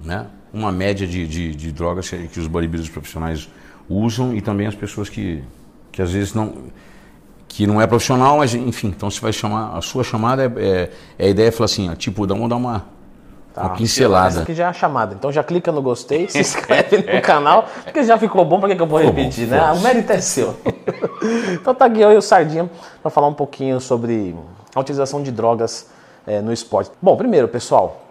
né? Uma média de, de, de drogas que os bodybuilders profissionais usam e também as pessoas que, que às vezes não que não é profissional, mas enfim, então você vai chamar, a sua chamada é, é, é a ideia é falar assim, ó, tipo, vamos dar uma, tá. uma pincelada. Essa aqui já é a chamada, então já clica no gostei, se inscreve no canal, porque já ficou bom, para que, que eu vou repetir, bom, né? O mérito é seu. então tá aqui eu e o Sardinha para falar um pouquinho sobre a utilização de drogas é, no esporte. Bom, primeiro, pessoal,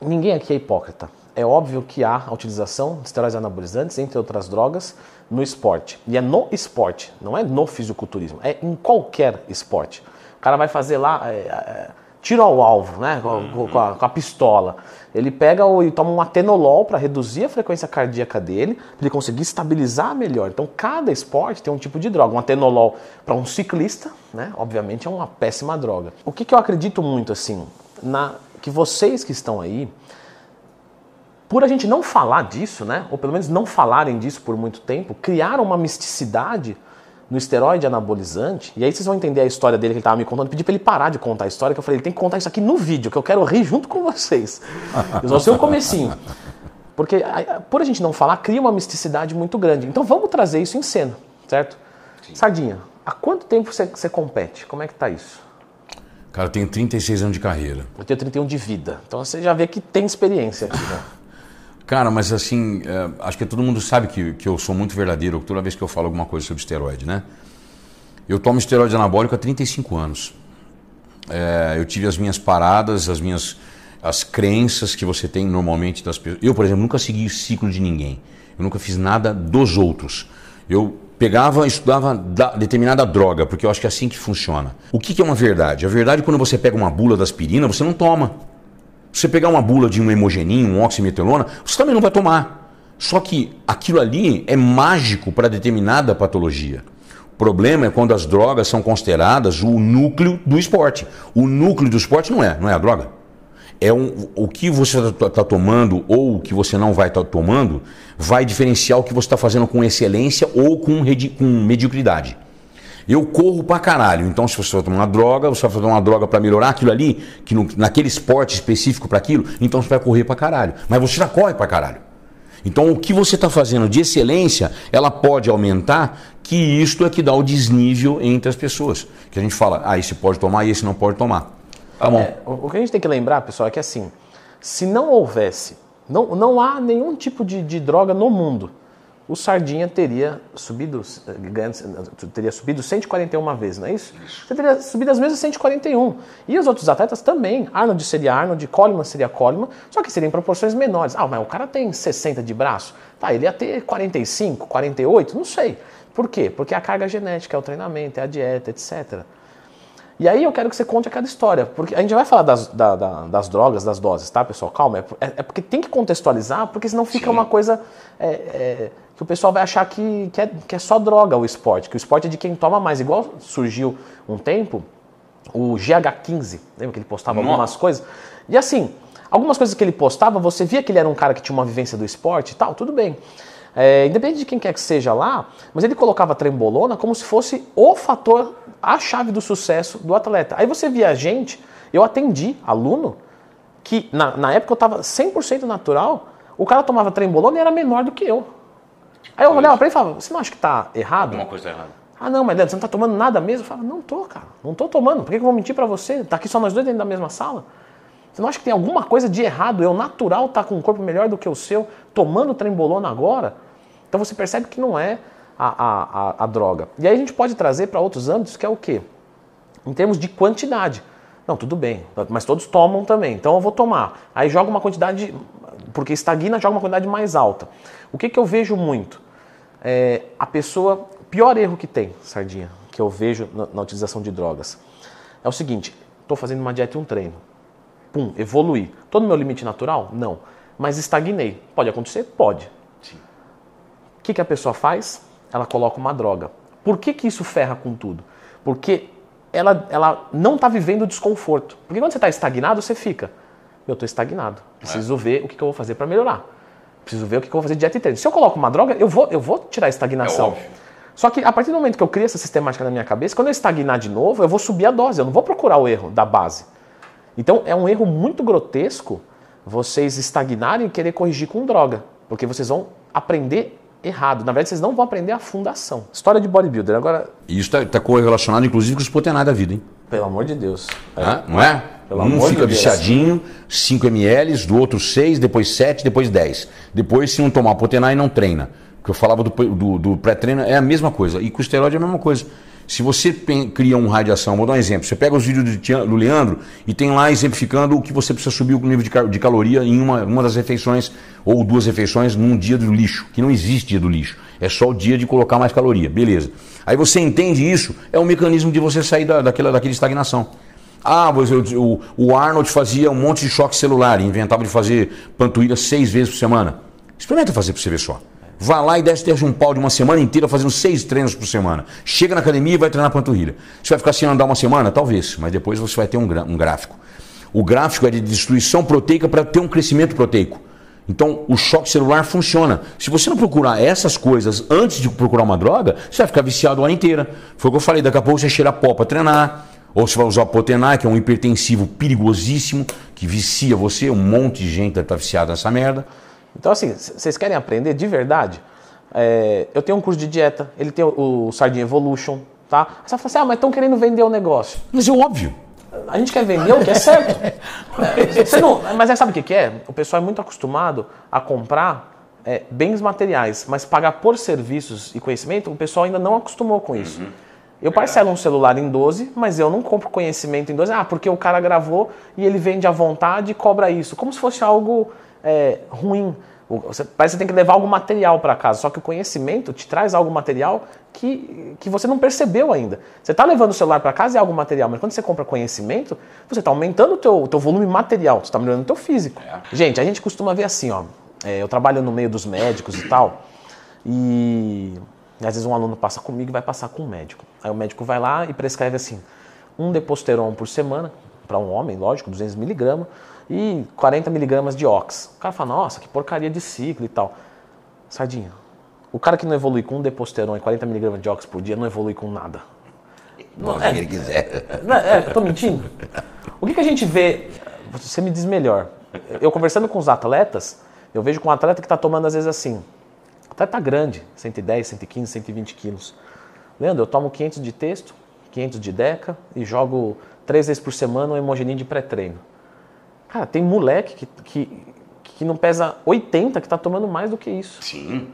ninguém aqui é hipócrita. É óbvio que há a utilização de esteroides anabolizantes, entre outras drogas, no esporte. E é no esporte, não é no fisiculturismo, é em qualquer esporte. O cara vai fazer lá é, é, tiro ao alvo, né, com, uhum. com, a, com, a, pistola. Ele pega o, e toma um atenolol para reduzir a frequência cardíaca dele, para ele conseguir estabilizar melhor. Então, cada esporte tem um tipo de droga. Um atenolol para um ciclista, né, obviamente é uma péssima droga. O que, que eu acredito muito assim, na que vocês que estão aí por a gente não falar disso, né, ou pelo menos não falarem disso por muito tempo, criaram uma misticidade no esteroide anabolizante, e aí vocês vão entender a história dele que ele estava me contando, pedi para ele parar de contar a história, que eu falei, ele tem que contar isso aqui no vídeo, que eu quero rir junto com vocês. Isso vai ser o comecinho. Porque por a gente não falar, cria uma misticidade muito grande. Então vamos trazer isso em cena, certo? Sim. Sardinha, há quanto tempo você, você compete? Como é que tá isso? Cara, eu tenho 36 anos de carreira. Eu tenho 31 de vida. Então você já vê que tem experiência aqui, né? Cara, mas assim, é, acho que todo mundo sabe que, que eu sou muito verdadeiro toda vez que eu falo alguma coisa sobre esteroide, né? Eu tomo esteroide anabólico há 35 anos. É, eu tive as minhas paradas, as minhas as crenças que você tem normalmente das pessoas. Eu, por exemplo, nunca segui o ciclo de ninguém. Eu nunca fiz nada dos outros. Eu pegava, estudava determinada droga, porque eu acho que é assim que funciona. O que, que é uma verdade? A verdade é quando você pega uma bula da aspirina, você não toma. Você pegar uma bula de um hemogenin, um oximetilona, você também não vai tomar. Só que aquilo ali é mágico para determinada patologia. O problema é quando as drogas são consideradas o núcleo do esporte. O núcleo do esporte não é, não é a droga. É um, o que você está tá tomando ou o que você não vai estar tá tomando vai diferenciar o que você está fazendo com excelência ou com, com mediocridade. Eu corro pra caralho. Então, se você vai tomar uma droga, você vai tomar uma droga para melhorar aquilo ali, que no, naquele esporte específico para aquilo, então você vai correr pra caralho. Mas você já corre pra caralho. Então, o que você está fazendo de excelência, ela pode aumentar, que isto é que dá o desnível entre as pessoas. Que a gente fala, ah, esse pode tomar e esse não pode tomar. Tá bom. É, o que a gente tem que lembrar, pessoal, é que assim, se não houvesse, não, não há nenhum tipo de, de droga no mundo o Sardinha teria subido, teria subido 141 vezes, não é isso? isso? Você teria subido as mesmas 141. E os outros atletas também. Arnold seria Arnold, Coleman seria Coleman, só que seria em proporções menores. Ah, mas o cara tem 60 de braço. Tá, ele ia ter 45, 48, não sei. Por quê? Porque é a carga genética, é o treinamento, é a dieta, etc. E aí eu quero que você conte aquela história, porque a gente vai falar das, da, da, das drogas, das doses, tá, pessoal? Calma, é, é, porque tem que contextualizar, porque senão fica Sim. uma coisa é, é, que o pessoal vai achar que, que, é, que é só droga o esporte, que o esporte é de quem toma mais. Igual surgiu um tempo o GH15, lembra que ele postava algumas coisas? E assim, algumas coisas que ele postava, você via que ele era um cara que tinha uma vivência do esporte e tal, tudo bem. É, independente de quem quer que seja lá, mas ele colocava trembolona como se fosse o fator, a chave do sucesso do atleta. Aí você via gente, eu atendi aluno, que na, na época eu estava 100% natural, o cara tomava trembolona e era menor do que eu. Aí eu olhava para ele e falava, você não acha que está errado? Alguma coisa errada. Ah, não, mas Leandro, você não está tomando nada mesmo? Eu falava, não tô, cara, não tô tomando. Por que eu vou mentir para você? Tá aqui só nós dois dentro da mesma sala. Você não acha que tem alguma coisa de errado? Eu, natural, estar tá com um corpo melhor do que o seu, tomando trembolona agora? Então você percebe que não é a, a, a, a droga. E aí a gente pode trazer para outros âmbitos, que é o quê? Em termos de quantidade. Não, tudo bem, mas todos tomam também, então eu vou tomar. Aí joga uma quantidade, porque estagna, joga uma quantidade mais alta. O que, que eu vejo muito? É, a pessoa, pior erro que tem, Sardinha, que eu vejo na, na utilização de drogas, é o seguinte: estou fazendo uma dieta e um treino pum, evoluí. Estou no meu limite natural? Não. Mas estagnei. Pode acontecer? Pode. O que, que a pessoa faz? Ela coloca uma droga. Por que, que isso ferra com tudo? Porque ela, ela não está vivendo o desconforto. Porque quando você está estagnado, você fica. Eu estou estagnado. Preciso é. ver o que, que, eu vou fazer para melhorar. Preciso ver o que, que, eu vou fazer de dieta e treino. Se eu coloco uma droga, eu vou, eu vou tirar a estagnação. É Só que a partir do momento que eu crio essa sistemática na minha cabeça, quando eu estagnar de novo, eu vou subir a dose. Eu não vou procurar o erro da base. Então é um erro muito grotesco vocês estagnarem e querer corrigir com droga. Porque vocês vão aprender errado. Na verdade, vocês não vão aprender a fundação. História de bodybuilder. Agora. E isso está tá correlacionado, inclusive, com os potenais da vida, hein? Pelo amor de Deus. É. Não é? Pelo um fica de viciadinho, 5 ml, do outro 6, depois 7, depois 10. Depois, se não tomar potenar e não treina. O que eu falava do, do, do pré-treino é a mesma coisa. E com o esteroide é a mesma coisa. Se você cria um radiação, vou dar um exemplo. Você pega os vídeos do Leandro e tem lá exemplificando o que você precisa subir o nível de, de caloria em uma, uma das refeições ou duas refeições num dia do lixo, que não existe dia do lixo. É só o dia de colocar mais caloria. Beleza. Aí você entende isso, é um mecanismo de você sair da, daquela, daquela estagnação. Ah, o, o Arnold fazia um monte de choque celular, inventava de fazer panturrilha seis vezes por semana. Experimenta fazer para você ver só. Vá lá e desce um pau de uma semana inteira fazendo seis treinos por semana. Chega na academia e vai treinar panturrilha. Você vai ficar sem andar uma semana? Talvez, mas depois você vai ter um, um gráfico. O gráfico é de destruição proteica para ter um crescimento proteico. Então, o choque celular funciona. Se você não procurar essas coisas antes de procurar uma droga, você vai ficar viciado a hora inteira. Foi o que eu falei, daqui a pouco você cheira pó para treinar, ou você vai usar o Potenar, que é um hipertensivo perigosíssimo, que vicia você, um monte de gente está viciada nessa merda. Então, assim, vocês querem aprender de verdade? É, eu tenho um curso de dieta, ele tem o, o Sardinha Evolution, tá? Você vai falar assim, ah, mas estão querendo vender o negócio. Mas é óbvio. A gente quer vender o que é certo. Você não, mas é, sabe o que, é? O pessoal é muito acostumado a comprar é, bens materiais, mas pagar por serviços e conhecimento, o pessoal ainda não acostumou com isso. Uhum. Eu parcelo um celular em 12, mas eu não compro conhecimento em 12. Ah, porque o cara gravou e ele vende à vontade e cobra isso. Como se fosse algo é, ruim. Você, parece que você tem que levar algum material para casa, só que o conhecimento te traz algo material que, que você não percebeu ainda. Você está levando o celular para casa e é algo material, mas quando você compra conhecimento, você está aumentando o teu, teu volume material, você está melhorando o teu físico. É. Gente, a gente costuma ver assim, ó, é, eu trabalho no meio dos médicos e tal, e às vezes um aluno passa comigo e vai passar com um médico. Aí o médico vai lá e prescreve assim, um deposteron por semana, para um homem, lógico, 200 miligramas, e 40 miligramas de ox. O cara fala, nossa, que porcaria de ciclo e tal. Sardinha, o cara que não evolui com um deposteron e 40 miligramas de ox por dia não evolui com nada. Não, é, ele quiser. Não, é, eu tô mentindo? O que, que a gente vê, você me diz melhor, eu conversando com os atletas, eu vejo com um atleta que está tomando às vezes assim, o atleta tá grande, 110, 115, 120 quilos. Leandro, eu tomo 500 de texto, 500 de deca e jogo três vezes por semana um hemogenin de pré-treino. Cara, tem moleque que, que, que não pesa 80 que está tomando mais do que isso. Sim.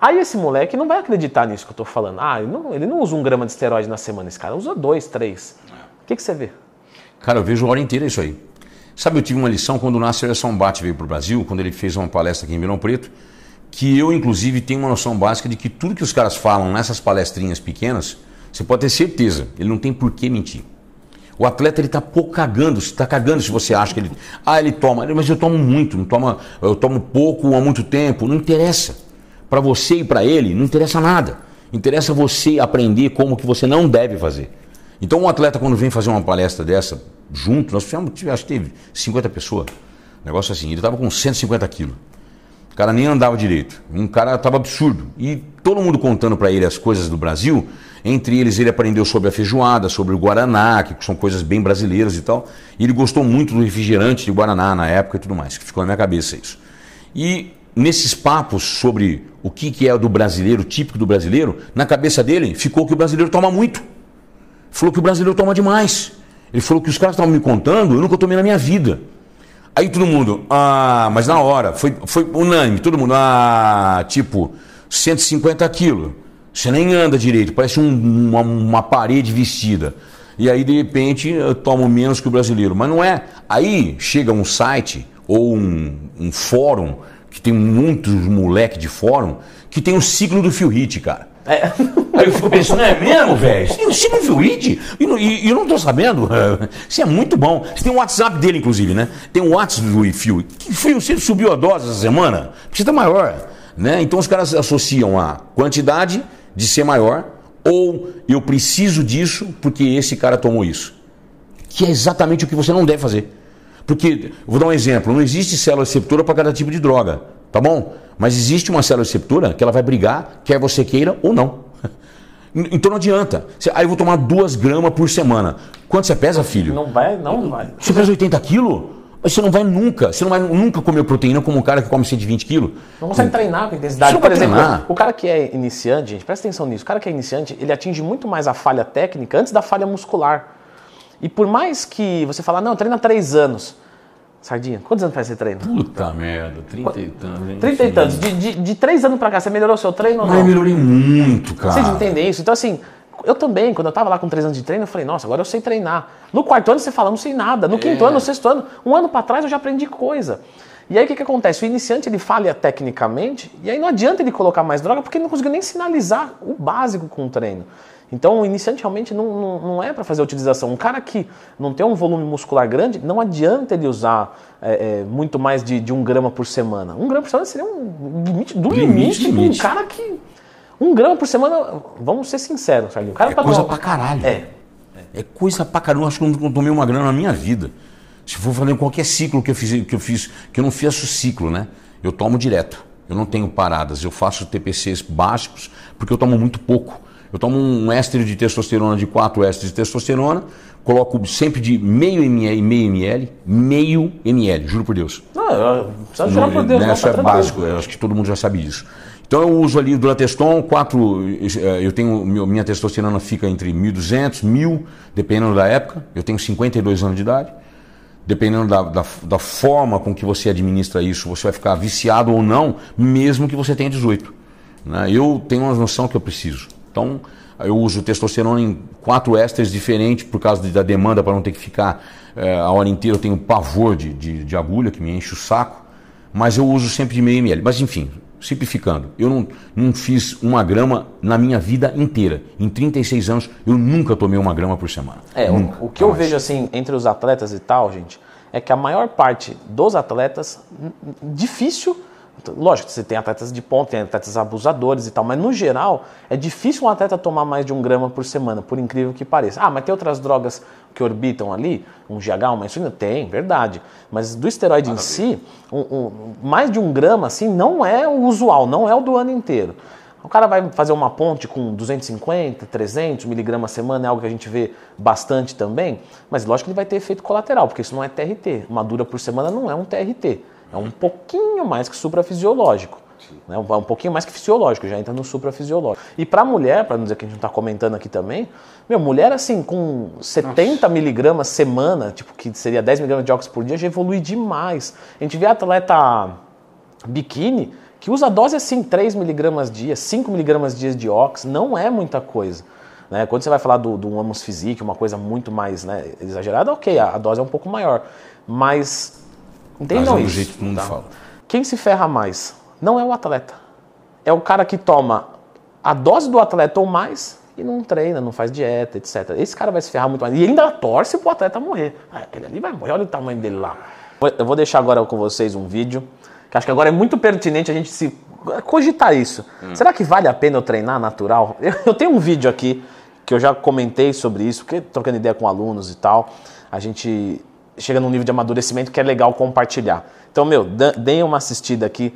Aí esse moleque não vai acreditar nisso que eu estou falando. Ah, ele não, ele não usa um grama de esteroide na semana, esse cara usa dois, três. O que, que você vê? Cara, eu vejo a hora inteira isso aí. Sabe, eu tive uma lição quando o Nasser Sambate veio para o Brasil, quando ele fez uma palestra aqui em Milão Preto, que eu, inclusive, tenho uma noção básica de que tudo que os caras falam nessas palestrinhas pequenas, você pode ter certeza, ele não tem por que mentir. O atleta ele está cagando, está cagando se você acha que ele. Ah, ele toma, mas eu tomo muito, não toma, eu tomo pouco há muito tempo. Não interessa. Para você e para ele, não interessa nada. Interessa você aprender como que você não deve fazer. Então um atleta quando vem fazer uma palestra dessa, junto, nós fizemos, acho que teve 50 pessoas. Negócio assim, ele estava com 150 quilos. O cara nem andava direito. Um cara estava absurdo. E todo mundo contando para ele as coisas do Brasil. Entre eles, ele aprendeu sobre a feijoada, sobre o Guaraná, que são coisas bem brasileiras e tal. E ele gostou muito do refrigerante de Guaraná na época e tudo mais, que ficou na minha cabeça isso. E nesses papos sobre o que, é do brasileiro, típico do brasileiro, na cabeça dele ficou que o brasileiro toma muito. Falou que o brasileiro toma demais. Ele falou que os caras estavam me contando, eu nunca tomei na minha vida. Aí todo mundo, ah, mas na hora, foi, foi unânime, todo mundo, ah, tipo, 150 quilos. Você nem anda direito, parece um, uma, uma, parede vestida. E aí, de repente, eu tomo menos que o brasileiro. Mas não é. Aí chega um site ou um, um fórum, que tem muitos moleque de fórum, que tem o ciclo do Phil Hit, cara. É. Aí eu fico pensando, é mesmo, velho? Você não viu o It? E, eu não tô sabendo. Isso é muito bom. Você tem o WhatsApp dele, inclusive, né? Tem o WhatsApp do Phil. Que foi, você subiu a dose essa semana? Porque tá maior. Né? Então os caras associam a quantidade de ser maior, ou eu preciso disso porque esse cara tomou isso. Que é exatamente o que você não deve fazer. Porque, vou dar um exemplo, não existe célula receptora para cada tipo de droga, tá bom? Mas existe uma célula receptora que ela vai brigar, quer você queira ou não. Então não adianta. Aí eu vou tomar duas gramas por semana. Quanto você pesa, filho? Não vai, não vai. Você pesa 80 quilos? Mas você não vai nunca, você não vai nunca comer proteína como um cara que come 120 quilos. Não consegue treinar com intensidade. Você não Por exemplo, treinar. o cara que é iniciante, gente, presta atenção nisso. O cara que é iniciante, ele atinge muito mais a falha técnica antes da falha muscular. E por mais que você fala, não, treina três anos. Sardinha, quantos anos faz esse treino? Puta merda, 30 e tantos. hein? Trinta e tantos. De, de, de três anos pra cá, você melhorou seu treino ou eu não? melhorei muito, cara. Vocês entendem isso? Então, assim, eu também, quando eu tava lá com três anos de treino, eu falei, nossa, agora eu sei treinar. No quarto ano você fala, não sei nada. No quinto É. ano, no sexto ano, um ano pra trás eu já aprendi coisa. E aí o que, que acontece? O iniciante ele falha tecnicamente, e aí não adianta ele colocar mais droga, porque ele não conseguiu nem sinalizar o básico com o treino. Então o iniciante realmente não, não, não é para fazer a utilização. Um cara que não tem um volume muscular grande, não adianta ele usar é, é, muito mais de, de um grama por semana. Um grama por semana seria um limite do Limite, limite, de um limite. cara que. Um grama por semana, vamos ser sinceros, Sardinha. O cara É pra coisa tomar- pra caralho. É. É coisa pra caralho. Eu acho que eu não tomei uma grana na minha vida. Se for fazer qualquer ciclo que eu fiz, que eu fiz, que eu não faço ciclo, né? Eu tomo direto. Eu não tenho paradas. Eu faço TPCs básicos porque eu tomo muito pouco. Eu tomo um éster de testosterona de 4 ésteres de testosterona, coloco sempre de meio ml, meio ml, meio ml, juro por Deus. Não, eu- jurar por Deus, né, não, Isso tá é tranquilo. básico, eu acho que todo mundo já sabe disso. Então eu uso ali Durateston, 4, eu tenho, minha testosterona fica entre 1.200, 1.000, dependendo da época. Eu tenho 52 anos de idade. Dependendo da, da, da forma com que você administra isso, você vai ficar viciado ou não, mesmo que você tenha 18. né? Eu tenho uma noção que eu preciso. Então, eu uso testosterona em quatro ésteres diferentes por causa da demanda para não ter que ficar eh, a hora inteira. Eu tenho pavor de, de, de agulha que me enche o saco, mas eu uso sempre de meio ml. Mas enfim, simplificando, eu não, não fiz uma grama na minha vida inteira. Em 36 anos, eu nunca tomei uma grama por semana. É, o- nunca, o, que eu vejo assim entre os atletas e tal, gente, é que a maior parte dos atletas, difícil, lógico, você tem atletas de ponta, tem atletas abusadores e tal, mas no geral é difícil um atleta tomar mais de um grama por semana, por incrível que pareça. Ah, mas tem outras drogas que orbitam ali, um GH, uma insulina? Tem, verdade. Mas do esteroide em si, um- um- mais de um grama assim não é o usual, não é o do ano inteiro. O cara vai fazer uma ponte com 250, 300 miligramas a semana, é algo que a gente vê bastante também, mas lógico que ele vai ter efeito colateral, porque isso não é TRT. Uma dura por semana não é um TRT, é um pouquinho mais que suprafisiológico. Né? Um, um pouquinho mais que fisiológico, já entra no suprafisiológico. E para mulher, para não dizer que a gente não está comentando aqui também, meu, mulher assim, com 70 miligramas semana, tipo, que seria 10 miligramas de óxido por dia, já evolui demais. A gente vê atleta biquíni que usa dose assim, 3 miligramas dia, 5 miligramas dia de ox, não é muita coisa. Né? Quando você vai falar do, do Amos Physique, uma coisa muito mais né, exagerada, ok, a, a dose é um pouco maior. Mas entendam Mas é isso. jeito que todo mundo tá? fala. Quem se ferra mais não é o atleta. É o cara que toma a dose do atleta ou mais e não treina, não faz dieta, etc. Esse cara vai se ferrar muito mais. E ainda torce pro atleta morrer. Ah, aquele ali vai morrer, olha o tamanho dele lá. Eu vou deixar agora com vocês um vídeo, que acho que agora é muito pertinente a gente se cogitar isso. Será que vale a pena eu treinar natural? Eu, eu tenho um vídeo aqui que eu já comentei sobre isso, porque trocando ideia com alunos e tal, a gente chega num nível de amadurecimento que é legal compartilhar. Então, meu, deem uma assistida aqui